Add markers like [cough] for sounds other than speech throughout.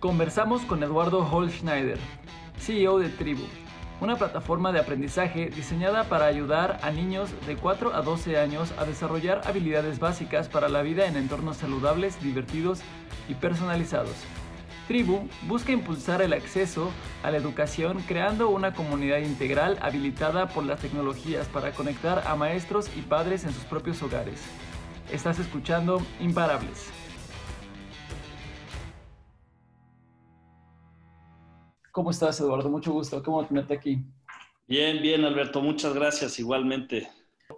Conversamos con Eduardo Holschneider, CEO de Tribu, una plataforma de aprendizaje diseñada para ayudar a niños de 4 a 12 años a desarrollar habilidades básicas para la vida en entornos saludables, divertidos y personalizados. Tribu busca impulsar el acceso a la educación creando una comunidad integral habilitada por las tecnologías para conectar a maestros y padres en sus propios hogares. Estás escuchando Imparables. ¿Cómo estás, Eduardo? Mucho gusto. ¿Cómo tenerte aquí? Bien, bien, Alberto. Muchas gracias. Igualmente.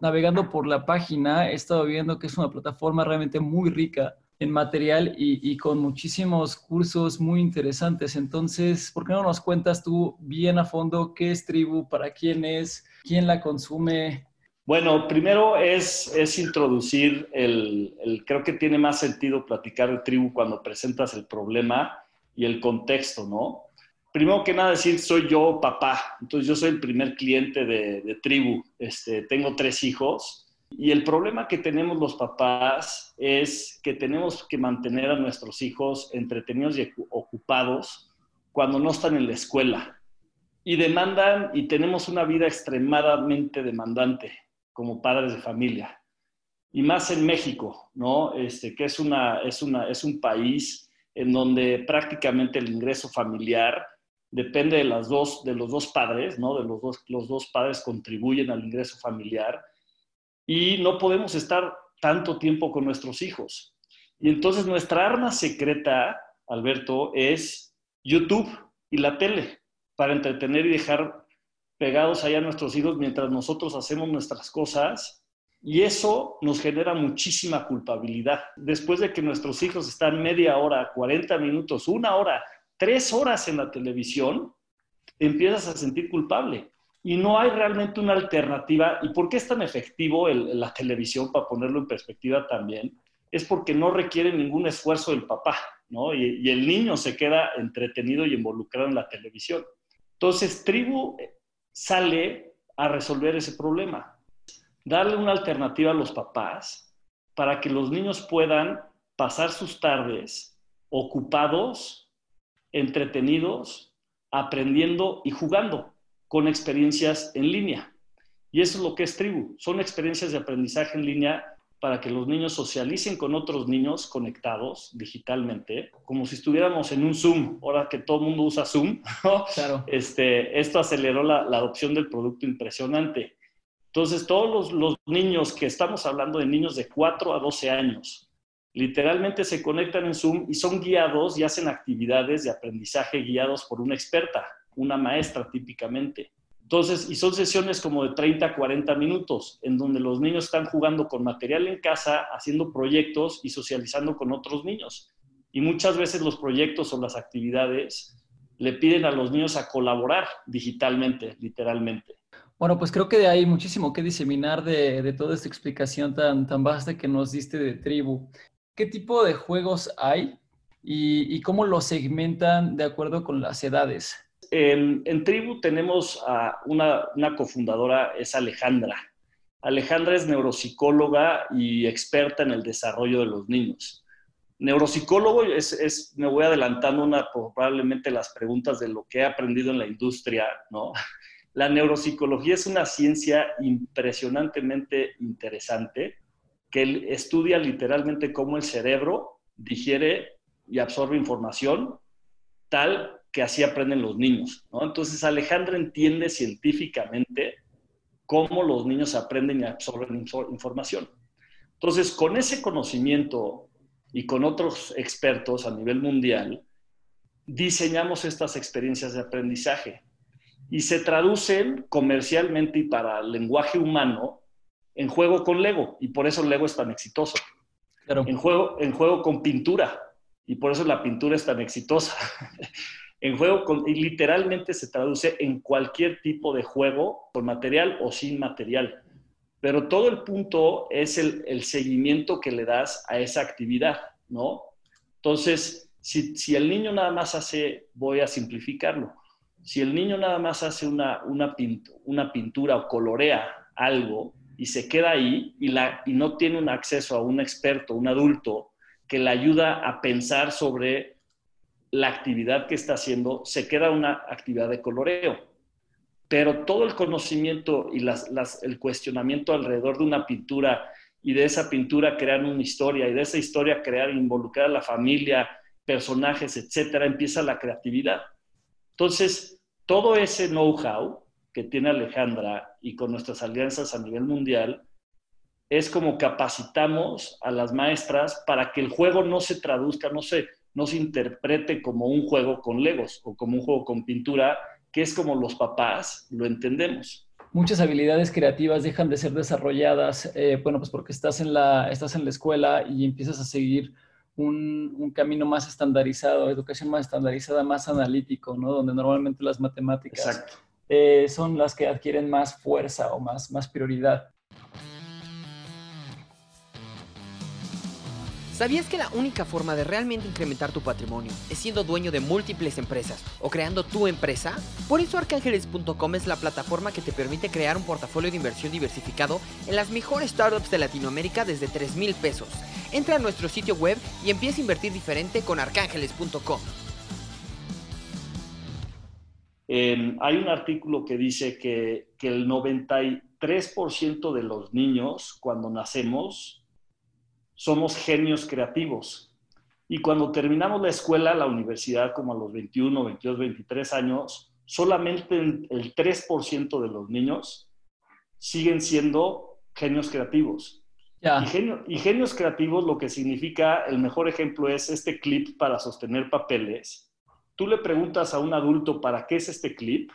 Navegando por la página, he estado viendo que es una plataforma realmente muy rica en material y, con muchísimos cursos muy interesantes. Entonces, ¿por qué no nos cuentas tú bien a fondo qué es Tribu, para quién es, quién la consume? Bueno, primero es, es introducir el, el, creo que tiene más sentido platicar de Tribu cuando presentas el problema y el contexto, ¿no? Primero que nada decir, soy yo papá, entonces yo soy el primer cliente de, Tribu, este, tengo tres hijos y el problema que tenemos los papás es que tenemos que mantener a nuestros hijos entretenidos y ocupados cuando no están en la escuela. Y demandan, y tenemos una vida extremadamente demandante como padres de familia. Y más en México, ¿no? Este, que es, una, es, una, es un país en donde prácticamente el ingreso familiar depende de, las dos, de los dos padres, ¿no? De los dos, los dos padres contribuyen al ingreso familiar y no podemos estar tanto tiempo con nuestros hijos. Y entonces nuestra arma secreta, Alberto, es YouTube y la tele para entretener y dejar pegados allá a nuestros hijos mientras nosotros hacemos nuestras cosas. Y eso nos genera muchísima culpabilidad. Después de que nuestros hijos están media hora, 40 minutos, una hora, tres horas en la televisión, empiezas a sentir culpable y no hay realmente una alternativa. ¿Y por qué es tan efectivo la televisión, para ponerlo en perspectiva también? Es porque no requiere ningún esfuerzo del papá, ¿no? Y, y el niño se queda entretenido y involucrado en la televisión. Entonces, Tribu sale a resolver ese problema. Darle una alternativa a los papás para que los niños puedan pasar sus tardes ocupados, entretenidos, aprendiendo y jugando con experiencias en línea. Y eso es lo que es Tribu. Son experiencias de aprendizaje en línea para que los niños socialicen con otros niños conectados digitalmente, como si estuviéramos en un Zoom, ahora que todo el mundo usa Zoom, [laughs] claro. este, esto aceleró la, adopción del producto impresionante. Entonces, todos los, los, niños que estamos hablando de niños de 4 a 12 años, literalmente se conectan en Zoom y son guiados y hacen actividades de aprendizaje guiados por una experta una maestra típicamente. Entonces, y son sesiones como de 30, 40 minutos, en donde los niños están jugando con material en casa, haciendo proyectos y socializando con otros niños. Y muchas veces los proyectos o las actividades le piden a los niños a colaborar digitalmente, literalmente. Bueno, pues creo que hay muchísimo que diseminar de, toda esta explicación tan, tan vasta que nos diste de tribu. ¿Qué tipo de juegos hay y, cómo los segmentan de acuerdo con las edades? en, Tribu tenemos a una, cofundadora, es Alejandra. Alejandra es neuropsicóloga y experta en el desarrollo de los niños. Neuropsicólogo es, me voy adelantando una, probablemente las preguntas de lo que he aprendido en la industria, ¿no? La neuropsicología es una ciencia impresionantemente interesante que estudia literalmente cómo el cerebro digiere y absorbe información tal que así aprenden los niños. ¿no? Entonces Alejandra entiende científicamente cómo los niños aprenden y absorben información. Entonces, con ese conocimiento y con otros expertos a nivel mundial, diseñamos estas experiencias de aprendizaje y se traducen comercialmente y para el lenguaje humano en juego con Lego y por eso Lego es tan exitoso. En, juego, en juego con pintura y por eso la pintura es tan exitosa. [laughs] En juego, con, y literalmente se traduce en cualquier tipo de juego, con material o sin material. Pero todo el punto es el, seguimiento que le das a esa actividad, ¿no? Entonces, si, el niño nada más hace, voy a simplificarlo, si el niño nada más hace una, una, una pintura o colorea algo y se queda ahí y, la, y no tiene un acceso a un experto, un adulto, que le ayuda a pensar sobre la actividad que está haciendo, se queda una actividad de coloreo. Pero todo el conocimiento y el cuestionamiento alrededor de una pintura y de esa pintura crear una historia y de esa historia crear, involucrar a la familia, personajes, etcétera, empieza la creatividad. Entonces, todo ese know-how que tiene Alejandra y con nuestras alianzas a nivel mundial, es como capacitamos a las maestras para que el juego no se traduzca, no se, no se interprete como un juego con legos o como un juego con pintura, que es como los papás lo entendemos. Muchas habilidades creativas dejan de ser desarrolladas, eh, bueno, pues porque estás en, la, estás en la escuela y empiezas a seguir un, camino más estandarizado, educación más estandarizada, más analítico, ¿no? Donde normalmente las matemáticas eh, son las que adquieren más fuerza o más, más prioridad. ¿Sabías que la única forma de realmente incrementar tu patrimonio es siendo dueño de múltiples empresas o creando tu empresa? Por eso arcángeles.com es la plataforma que te permite crear un portafolio de inversión diversificado en las mejores startups de Latinoamérica desde 3 mil pesos. Entra a nuestro sitio web y empieza a invertir diferente con arcángeles.com. hay un artículo que dice que, que el 93% de los niños cuando nacemos somos genios creativos. Y cuando terminamos la escuela, la universidad, como a los 21, 22, 23 años, solamente el 3% de los niños siguen siendo genios creativos. Y, y, genios creativos lo que significa, el mejor ejemplo es este clip para sostener papeles. Tú le preguntas a un adulto para qué es este clip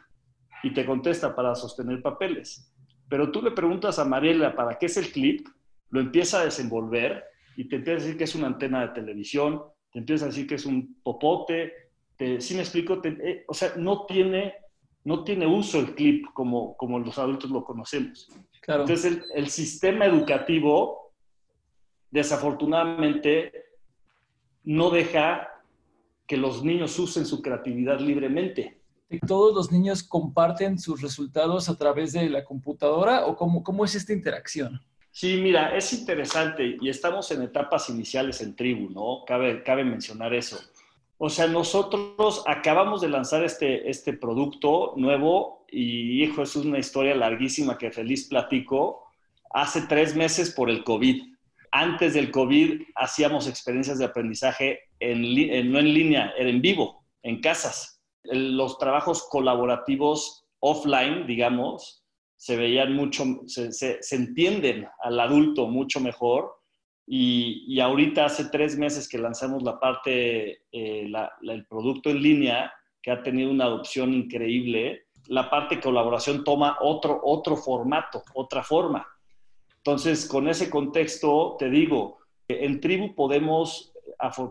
y te contesta para sostener papeles. Pero tú le preguntas a Mariela para qué es el clip, lo empieza a desenvolver y te empieza a decir que es una antena de televisión, te empieza a decir que es un popote, te, ¿sí me explico? Eh, o sea, no tiene, no tiene uso el clip como, como los adultos lo conocemos. Entonces, el, el sistema educativo, desafortunadamente, no deja que los niños usen su creatividad libremente. ¿Todos los niños comparten sus resultados a través de la computadora o cómo, cómo es esta interacción? Sí, mira, es interesante y estamos en etapas iniciales en Tribu, ¿no? Cabe, cabe mencionar eso. O sea, nosotros acabamos de lanzar este, este producto nuevo y, hijo, es una historia larguísima que feliz platico. Hace tres meses por el COVID. Antes del COVID hacíamos experiencias de aprendizaje en, no en línea, era en vivo, en casas. Los trabajos colaborativos offline, digamos, se veían mucho, se, entienden al adulto mucho mejor. Y, y, ahorita hace tres meses que lanzamos la parte, eh, el producto en línea, que ha tenido una adopción increíble, la parte colaboración toma otro, otro formato, otra forma. Entonces, con ese contexto, te digo, en Tribu podemos,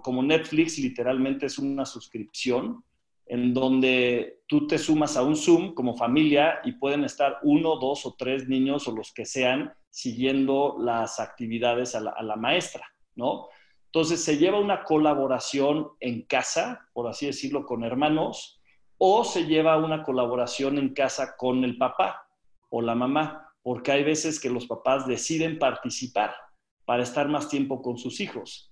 como Netflix literalmente es una suscripción, en donde tú te sumas a un Zoom como familia y pueden estar uno, dos o tres niños o los que sean siguiendo las actividades a la, maestra, ¿no? Entonces se lleva una colaboración en casa, por así decirlo, con hermanos, o se lleva una colaboración en casa con el papá o la mamá, porque hay veces que los papás deciden participar para estar más tiempo con sus hijos.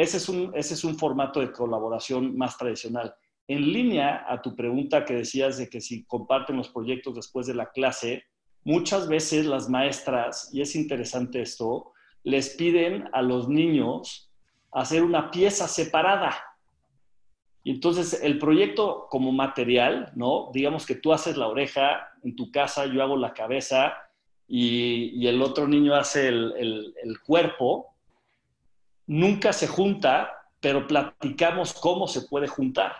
Ese es un, ese es un formato de colaboración más tradicional. En línea a tu pregunta que decías de que si comparten los proyectos después de la clase, muchas veces las maestras, y es interesante esto, les piden a los niños hacer una pieza separada. Y entonces el proyecto como material, ¿no? Digamos que tú haces la oreja en tu casa, yo hago la cabeza y, el otro niño hace el, el cuerpo, nunca se junta, pero platicamos cómo se puede juntar.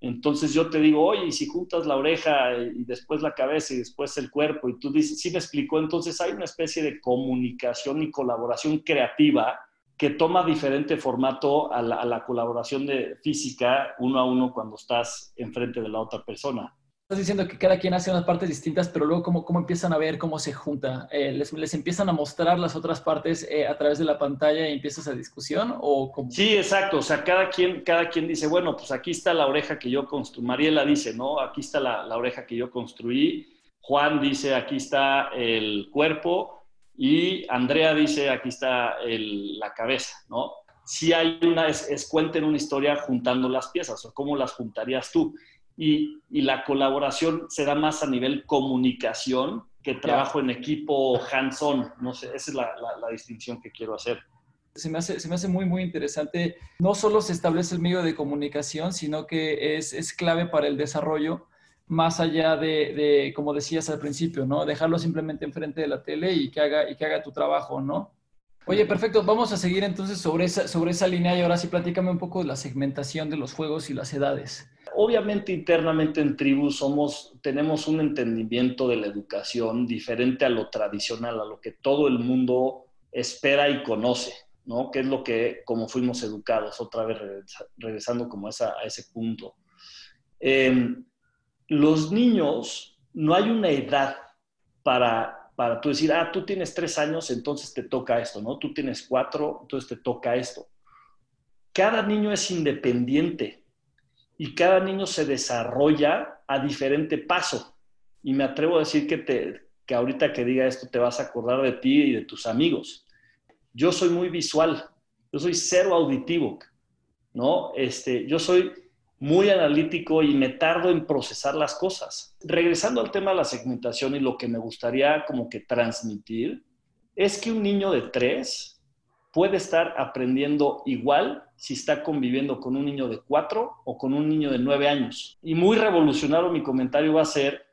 Entonces yo te digo, oye, y si juntas la oreja y después la cabeza y después el cuerpo, y tú dices, sí me explicó, entonces hay una especie de comunicación y colaboración creativa que toma diferente formato a la, a la colaboración de física uno a uno cuando estás enfrente de la otra persona. Estás diciendo que cada quien hace unas partes distintas, pero luego cómo, cómo empiezan a ver cómo se junta. Eh, les, les, empiezan a mostrar las otras partes eh, a través de la pantalla y empieza esa discusión? ¿o cómo? Sí, exacto. O sea, cada quien, cada quien dice, bueno, pues aquí está la oreja que yo construí. Mariela dice, ¿no? Aquí está la, la oreja que yo construí. Juan dice, aquí está el cuerpo. Y Andrea dice, aquí está la cabeza, ¿no? si hay una, es, es cuenten una historia juntando las piezas o cómo las juntarías tú. Y, y la colaboración se da más a nivel comunicación que trabajo en equipo hands-on. No sé, esa es la, la, distinción que quiero hacer. Se me, hace, se me hace muy, muy interesante. No solo se establece el medio de comunicación, sino que es, es clave para el desarrollo, más allá de, de, como decías al principio, ¿no? Dejarlo simplemente enfrente de la tele y que haga, y que haga tu trabajo, ¿no? Oye, perfecto. Vamos a seguir entonces sobre esa, sobre esa línea y ahora sí platícame un poco de la segmentación de los juegos y las edades. Obviamente internamente en Tribu somos, tenemos un entendimiento de la educación diferente a lo tradicional, a lo que todo el mundo espera y conoce, ¿no? Que es lo que, como fuimos educados, otra vez regresando como a ese punto. Em, los niños, no hay una edad para para tú decir, ah, tú tienes tres años, entonces te toca esto, ¿no? Tú tienes cuatro, entonces te toca esto. Cada niño es independiente y cada niño se desarrolla a diferente paso. Y me atrevo a decir que, te, que ahorita que diga esto te vas a acordar de ti y de tus amigos. Yo soy muy visual, yo soy cero auditivo, ¿no? Este, yo soy muy analítico y me tardo en procesar las cosas. Regresando al tema de la segmentación y lo que me gustaría como que transmitir, es que un niño de tres puede estar aprendiendo igual si está conviviendo con un niño de cuatro o con un niño de nueve años. Y muy revolucionario mi comentario va a ser,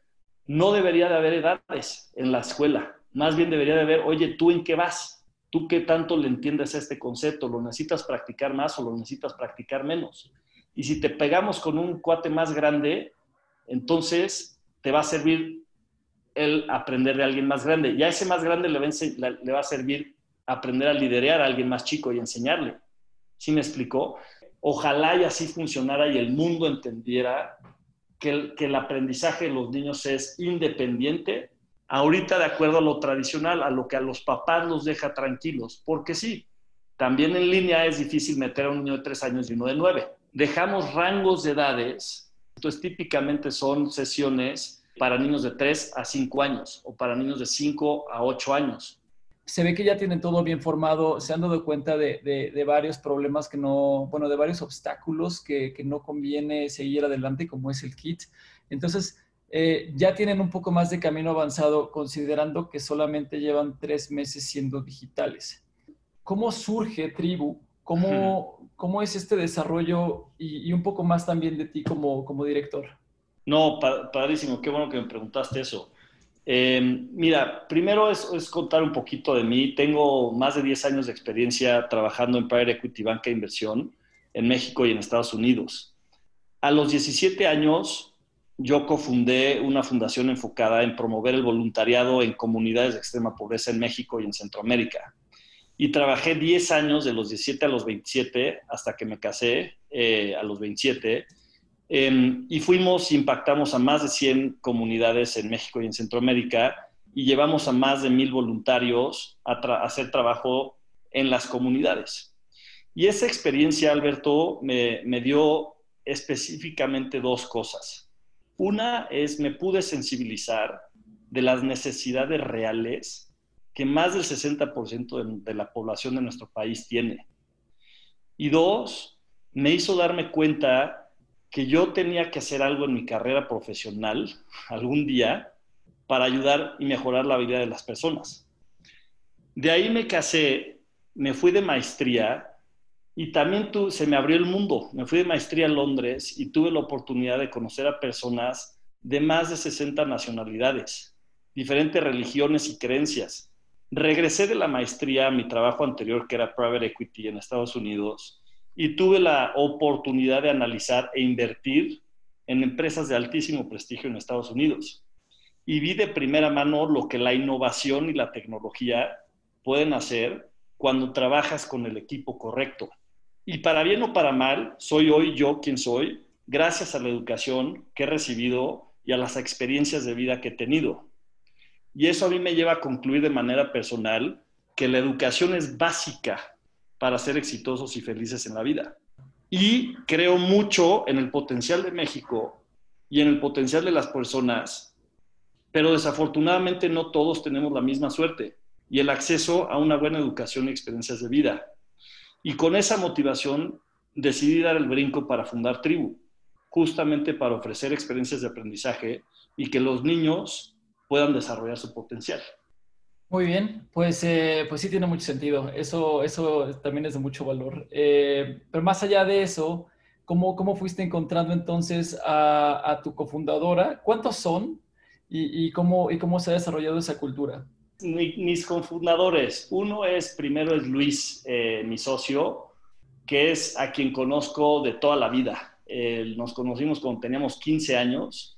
no debería de haber edades en la escuela, más bien debería de haber, oye, ¿tú en qué vas? ¿Tú qué tanto le entiendes a este concepto? ¿Lo necesitas practicar más o lo necesitas practicar menos? Y si te pegamos con un cuate más grande, entonces te va a servir el aprender de alguien más grande. Y a ese más grande le va a, servir aprender a liderar a alguien más chico y enseñarle. ¿Sí me explicó? Ojalá y así funcionara y el mundo entendiera que el, que el aprendizaje de los niños es independiente, ahorita de acuerdo a lo tradicional, a lo que a los papás los deja tranquilos, porque sí, también en línea es difícil meter a un niño de tres años y uno de nueve dejamos rangos de edades, entonces típicamente son sesiones para niños de 3 a 5 años o para niños de 5 a 8 años. Se ve que ya tienen todo bien formado, se han dado cuenta de, varios problemas que no, bueno, de varios obstáculos que, no conviene seguir adelante, como es el kit. Entonces, eh, ya tienen un poco más de camino avanzado, considerando que solamente llevan tres meses siendo digitales. ¿Cómo surge Tribu? ¿Cómo, ¿Cómo es este desarrollo y, un poco más también de ti como, como director? No, padrísimo, qué bueno que me preguntaste eso. Em, mira, primero es, contar un poquito de mí. Tengo más de 10 años de experiencia trabajando en Private Equity Banca de Inversión en México y en Estados Unidos. A los 17 años, yo cofundé una fundación enfocada en promover el voluntariado en comunidades de extrema pobreza en México y en Centroamérica y trabajé 10 años, de los 17 a los 27, hasta que me casé eh, a los 27. Em, y fuimos, impactamos a más de 100 comunidades en México y en Centroamérica y llevamos a más de mil voluntarios a, hacer trabajo en las comunidades. Y esa experiencia, Alberto, me, me dio específicamente dos cosas. Una es, me pude sensibilizar de las necesidades reales que más del 60% de, la población de nuestro país tiene. Y dos, me hizo darme cuenta que yo tenía que hacer algo en mi carrera profesional algún día para ayudar y mejorar la vida de las personas. De ahí me casé, me fui de maestría y también se me abrió el mundo. Me fui de maestría a Londres y tuve la oportunidad de conocer a personas de más de 60 nacionalidades, diferentes religiones y creencias. Regresé de la maestría a mi trabajo anterior, que era Private Equity en Estados Unidos, y tuve la oportunidad de analizar e invertir en empresas de altísimo prestigio en Estados Unidos. Y vi de primera mano lo que la innovación y la tecnología pueden hacer cuando trabajas con el equipo correcto. Y para bien o para mal, soy hoy yo quien soy, gracias a la educación que he recibido y a las experiencias de vida que he tenido. Y eso a mí me lleva a concluir de manera personal que la educación es básica para ser exitosos y felices en la vida. Y creo mucho en el potencial de México y en el potencial de las personas, pero desafortunadamente no todos tenemos la misma suerte y el acceso a una buena educación y experiencias de vida. Y con esa motivación decidí dar el brinco para fundar Tribu, justamente para ofrecer experiencias de aprendizaje y que los niños puedan desarrollar su potencial. Muy bien, pues, eh, pues sí tiene mucho sentido. Eso, eso también es de mucho valor. Eh, pero más allá de eso, ¿cómo, cómo fuiste encontrando entonces a, tu cofundadora? ¿Cuántos son? Y, cómo, ¿Y cómo se ha desarrollado esa cultura? mis cofundadores, uno es, primero es Luis, eh, mi socio, que es a quien conozco de toda la vida. nos conocimos cuando teníamos 15 años,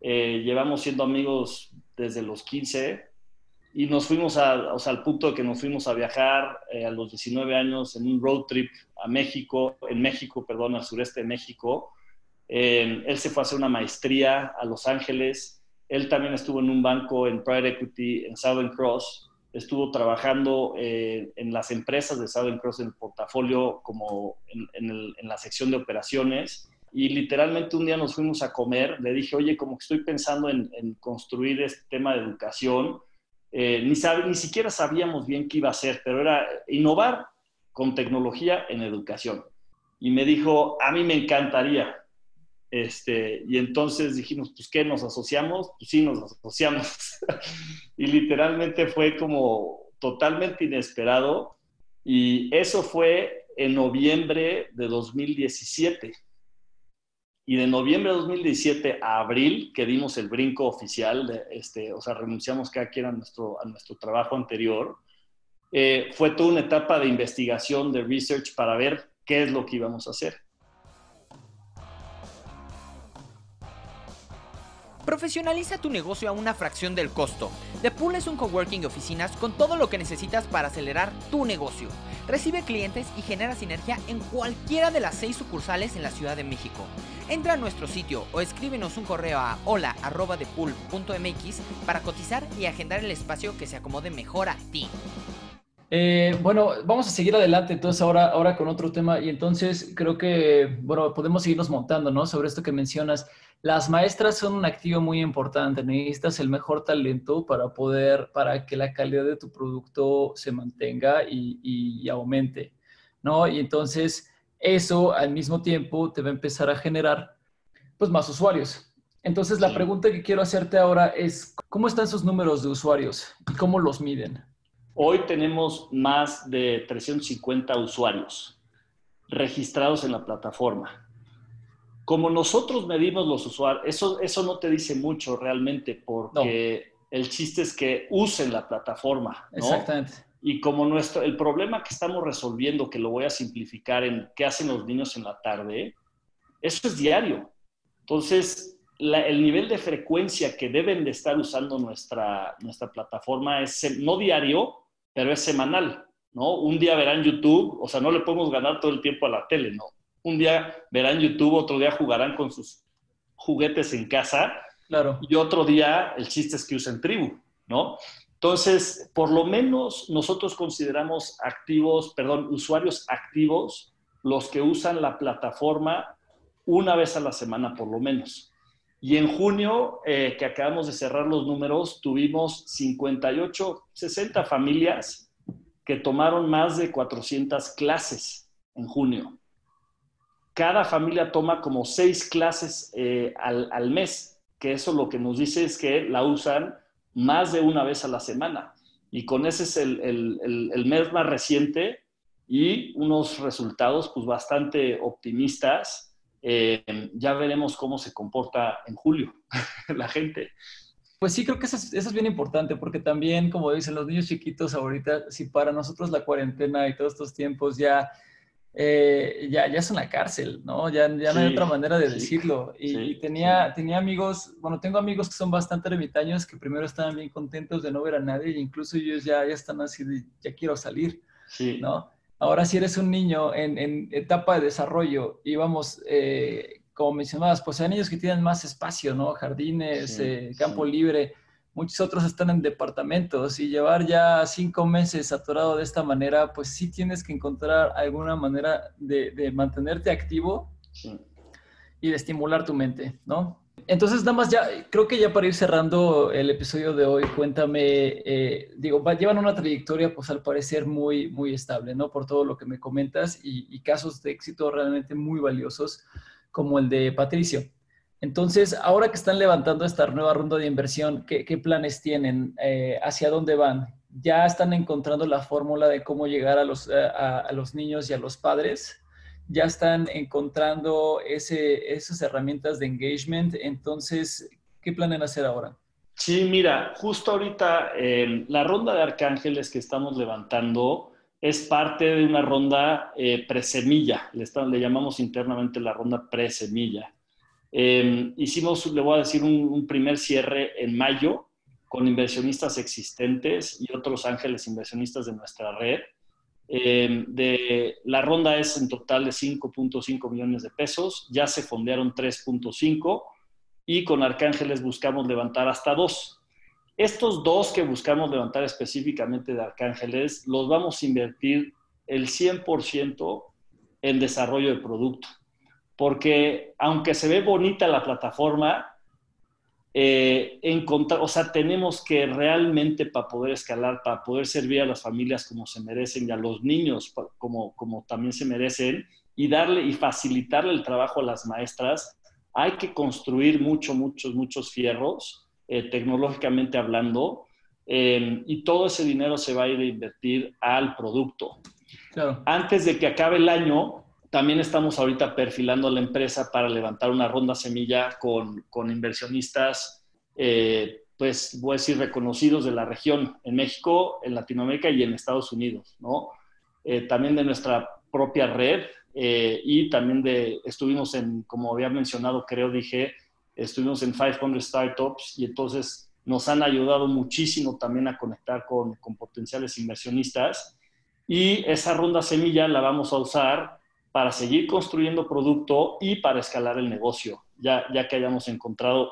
llevamos siendo amigos desde los 15 y nos fuimos a, o sea, al punto de que nos fuimos a viajar eh, a los 19 años en un road trip a México, en México, perdón, al sureste de México. él se fue a hacer una maestría a Los Ángeles. Él también estuvo en un banco en Private Equity en Southern Cross. Estuvo trabajando eh, en las empresas de Southern Cross en el portafolio como en, en la sección de operaciones y literalmente un día nos fuimos a comer, le dije, oye, como que estoy pensando en, en construir este tema de educación, eh, ni, ni siquiera sabíamos bien qué iba a hacer, pero era innovar con tecnología en educación. Y me dijo, a mí me encantaría. Este, y entonces dijimos, pues, ¿qué? ¿Nos asociamos? Pues sí, nos asociamos. [laughs] y literalmente fue como totalmente inesperado. Y eso fue en noviembre de 2017. Y de noviembre de 2017 a abril, que dimos el brinco oficial, de este, o sea, renunciamos cada quien a nuestro, a nuestro trabajo anterior, eh, fue toda una etapa de investigación, de research para ver qué es lo que íbamos a hacer. Profesionaliza tu negocio a una fracción del costo. The Pool es un coworking de oficinas con todo lo que necesitas para acelerar tu negocio. Recibe clientes y genera sinergia en cualquiera de las seis sucursales en la Ciudad de México. Entra a nuestro sitio o escríbenos un correo a hola.depool.mx para cotizar y agendar el espacio que se acomode mejor a ti. Eh, bueno, vamos a seguir adelante entonces ahora, ahora con otro tema y entonces creo que, bueno, podemos seguirnos montando, ¿no? Sobre esto que mencionas. Las maestras son un activo muy importante. Necesitas el mejor talento para poder, para que la calidad de tu producto se mantenga y, aumente, ¿no? Y entonces eso al mismo tiempo te va a empezar a generar, pues, más usuarios. Entonces la pregunta que quiero hacerte ahora es, ¿cómo están sus números de usuarios y cómo los miden? Hoy tenemos más de 350 usuarios registrados en la plataforma como nosotros medimos los usuarios, eso, eso no te dice mucho realmente, porque el chiste es que usen la plataforma. ¿no? Exactamente. Y como nuestro, el problema que estamos resolviendo, que lo voy a simplificar en qué hacen los niños en la tarde, eso es diario. Entonces, el nivel de frecuencia que deben de estar usando nuestra, nuestra plataforma es no diario, pero es semanal, ¿no? Un día verán YouTube, o sea, no le podemos ganar todo el tiempo a la tele, ¿no? Un día verán YouTube, otro día jugarán con sus juguetes en casa. Claro. Y otro día el chiste es que usen tribu, ¿no? Entonces, por lo menos nosotros consideramos activos, perdón, usuarios activos los que usan la plataforma una vez a la semana por lo menos. Y en junio, eh, que acabamos de cerrar los números, tuvimos 58, 60 familias que tomaron más de 400 clases en junio cada familia toma como seis clases eh, al, mes, que eso lo que nos dice es que la usan más de una vez a la semana. Y con ese es el, mes más reciente y unos resultados pues bastante optimistas. Eh, ya veremos cómo se comporta en julio [laughs] la gente. Pues sí, creo que eso es, eso es, bien importante, porque también, como dicen los niños chiquitos ahorita, si para nosotros la cuarentena y todos estos tiempos ya eh, ya, ya es una cárcel, ¿no? Ya, ya no hay otra manera de decirlo. Y, tenía, tenía amigos, bueno, tengo amigos que son bastante ermitaños que primero estaban bien contentos de no ver a nadie e incluso ellos ya, ya están así de, ya quiero salir, ¿no? Ahora si eres un niño en, en etapa de desarrollo y vamos, eh, como mencionabas, pues hay niños que tienen más espacio, ¿no? Jardines, eh, campo libre muchos otros están en departamentos y llevar ya cinco meses atorado de esta manera, pues sí tienes que encontrar alguna manera de, mantenerte activo y de estimular tu mente, ¿no? Entonces, nada más ya, creo que ya para ir cerrando el episodio de hoy, cuéntame, eh, digo, llevan una trayectoria, pues al parecer muy, muy estable, ¿no? Por todo lo que me comentas y, casos de éxito realmente muy valiosos, como el de Patricio. Entonces, ahora que están levantando esta nueva ronda de inversión, ¿qué, planes tienen? Eh, ¿Hacia dónde van? ¿Ya están encontrando la fórmula de cómo llegar a los, a los niños y a los padres? ya están encontrando esas herramientas de engagement. Entonces, ¿qué planean hacer ahora? Sí, mira, justo ahorita la ronda de arcángeles que estamos levantando es parte de una ronda eh, presemilla, le, le, llamamos internamente la ronda presemilla. Eh, hicimos, le voy a decir, un primer cierre en mayo con inversionistas existentes y otros ángeles inversionistas de nuestra red. Eh, de, la ronda es en total de 5.5 millones de pesos, ya se fondearon 3.5 y con Arcángeles buscamos levantar hasta 2. Estos dos que buscamos levantar específicamente de Arcángeles, los vamos a invertir el 100% en desarrollo de producto. Porque aunque se ve bonita la plataforma, eh, encontrar, o sea, tenemos que realmente para poder escalar, para poder servir a las familias como se merecen y a los niños como, como también se merecen y darle y facilitarle el trabajo a las maestras, hay que construir muchos, muchos, muchos fierros, eh, tecnológicamente hablando, eh, y todo ese dinero se va a ir a invertir al producto. Antes de que acabe el año, también estamos ahorita perfilando la empresa para levantar una ronda semilla con, con inversionistas, eh, pues voy a decir, reconocidos de la región, en México, en Latinoamérica y en Estados Unidos, ¿no? Eh, también de nuestra propia red eh, y también de, estuvimos en, como había mencionado, creo, dije, estuvimos en 500 Startups y entonces nos han ayudado muchísimo también a conectar con, con potenciales inversionistas. Y esa ronda semilla la vamos a usar para seguir construyendo producto y para escalar el negocio, ya, ya que hayamos encontrado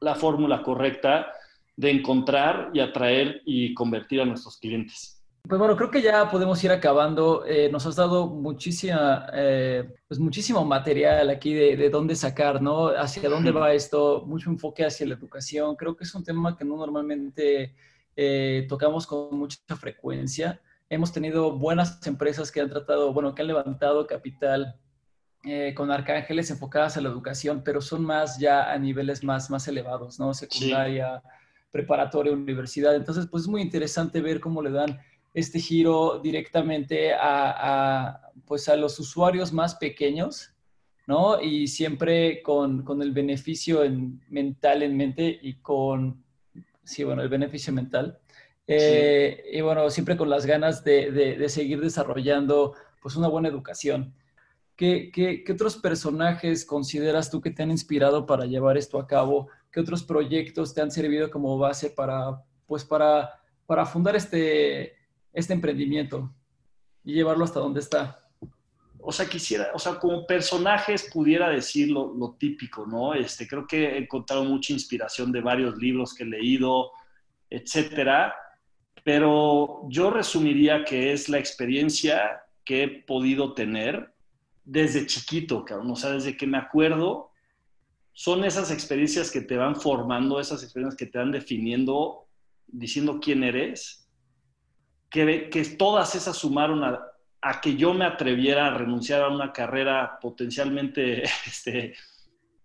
la fórmula correcta de encontrar y atraer y convertir a nuestros clientes. Pues bueno, creo que ya podemos ir acabando. Eh, nos has dado muchísima, eh, pues muchísimo material aquí de, de, dónde sacar, ¿no? Hacia dónde va esto, mucho enfoque hacia la educación. Creo que es un tema que no normalmente eh, tocamos con mucha frecuencia hemos tenido buenas empresas que han tratado, bueno, que han levantado capital eh, con arcángeles enfocadas a la educación, pero son más ya a niveles más, más elevados, ¿no? Secundaria, preparatoria, universidad. Entonces, pues es muy interesante ver cómo le dan este giro directamente a, pues a los usuarios más pequeños, ¿no? Y siempre con, con el beneficio en, mental en mente y con, sí, bueno, el beneficio mental eh, y bueno, siempre con las ganas de, de, seguir desarrollando pues una buena educación. ¿Qué, ¿Qué, qué, otros personajes consideras tú que te han inspirado para llevar esto a cabo? ¿Qué otros proyectos te han servido como base para, pues para, para fundar este, este emprendimiento y llevarlo hasta donde está? o sea, quisiera, o sea, como personajes pudiera decir lo, lo, típico, ¿no? Este, creo que he encontrado mucha inspiración de varios libros que he leído, etcétera pero yo resumiría que es la experiencia que he podido tener desde chiquito, cabrón. O sea, desde que me acuerdo, son esas experiencias que te van formando, esas experiencias que te van definiendo, diciendo quién eres, que, que todas esas sumaron a, a, que yo me atreviera a renunciar a una carrera potencialmente [laughs] este,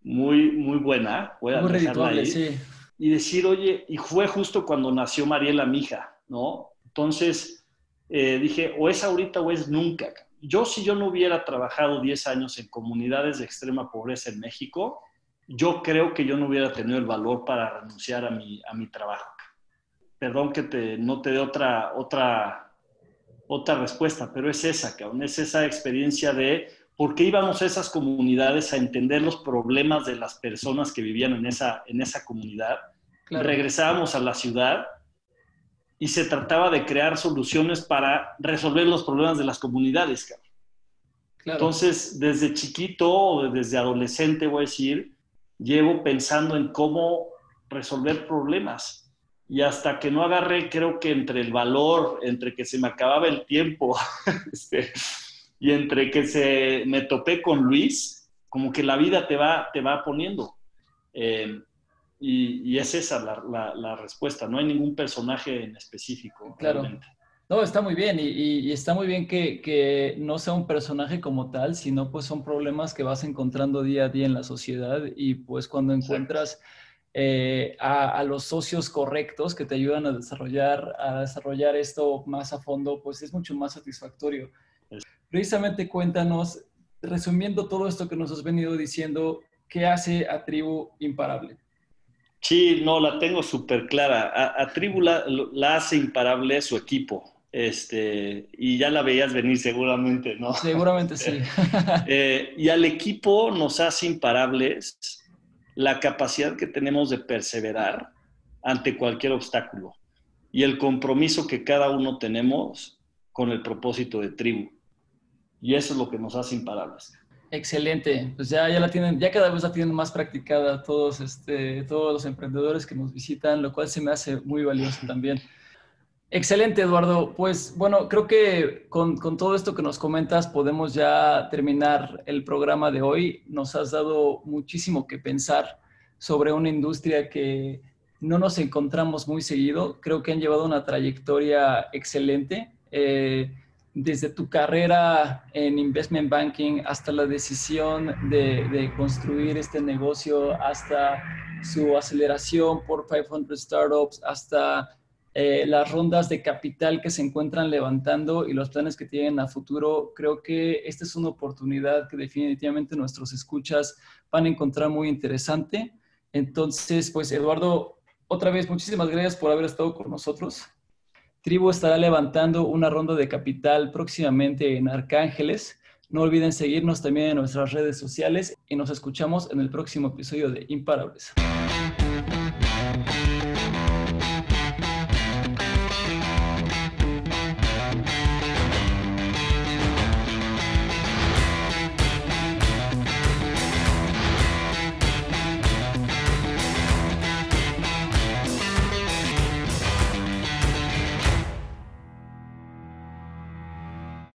muy, muy buena. Voy a muy Sí. Y decir, oye, y fue justo cuando nació Mariela, mi hija. ¿No? Entonces, eh, dije, o es ahorita o es nunca. Yo, si yo no hubiera trabajado 10 años en comunidades de extrema pobreza en México, yo creo que yo no hubiera tenido el valor para renunciar a mi, a mi trabajo. Perdón que te, no te dé otra, otra, otra respuesta, pero es esa, cabrón, es esa experiencia de por qué íbamos a esas comunidades a entender los problemas de las personas que vivían en esa, en esa comunidad. Regresábamos a la ciudad y se trataba de crear soluciones para resolver los problemas de las comunidades. Entonces, desde chiquito o desde adolescente, voy a decir, llevo pensando en cómo resolver problemas. Y hasta que no agarré, creo que entre el valor, entre que se me acababa el tiempo [laughs] este, y entre que se me topé con Luis, como que la vida te va, te va poniendo. Eh, y, es esa la, respuesta, no hay ningún personaje en específico. Claro. No, está muy bien y, está muy bien que, no sea un personaje como tal, sino pues son problemas que vas encontrando día a día en la sociedad y pues cuando encuentras eh, a, los socios correctos que te ayudan a desarrollar, a desarrollar esto más a fondo, pues es mucho más satisfactorio. Precisamente cuéntanos, resumiendo todo esto que nos has venido diciendo, ¿qué hace a Tribu imparable? Sí, no, la tengo súper clara. A, Tribu la, hace imparable su equipo. Este, y ya la veías venir seguramente, ¿no? Seguramente sí. [laughs] Eh, y al equipo nos hace imparables la capacidad que tenemos de perseverar ante cualquier obstáculo y el compromiso que cada uno tenemos con el propósito de tribu. Y eso es lo que nos hace imparables. Excelente, pues ya, ya la tienen, ya cada vez la tienen más practicada todos, este, todos los emprendedores que nos visitan, lo cual se me hace muy valioso también. Excelente, Eduardo. Pues bueno, creo que con, con, todo esto que nos comentas podemos ya terminar el programa de hoy. Nos has dado muchísimo que pensar sobre una industria que no nos encontramos muy seguido. Creo que han llevado una trayectoria excelente. Eh, desde tu carrera en investment banking hasta la decisión de, construir este negocio, hasta su aceleración por 500 startups, hasta eh, las rondas de capital que se encuentran levantando y los planes que tienen a futuro, creo que esta es una oportunidad que definitivamente nuestros escuchas van a encontrar muy interesante. Entonces, pues Eduardo, otra vez muchísimas gracias por haber estado con nosotros. Tribu estará levantando una ronda de capital próximamente en Arcángeles. No olviden seguirnos también en nuestras redes sociales y nos escuchamos en el próximo episodio de Imparables.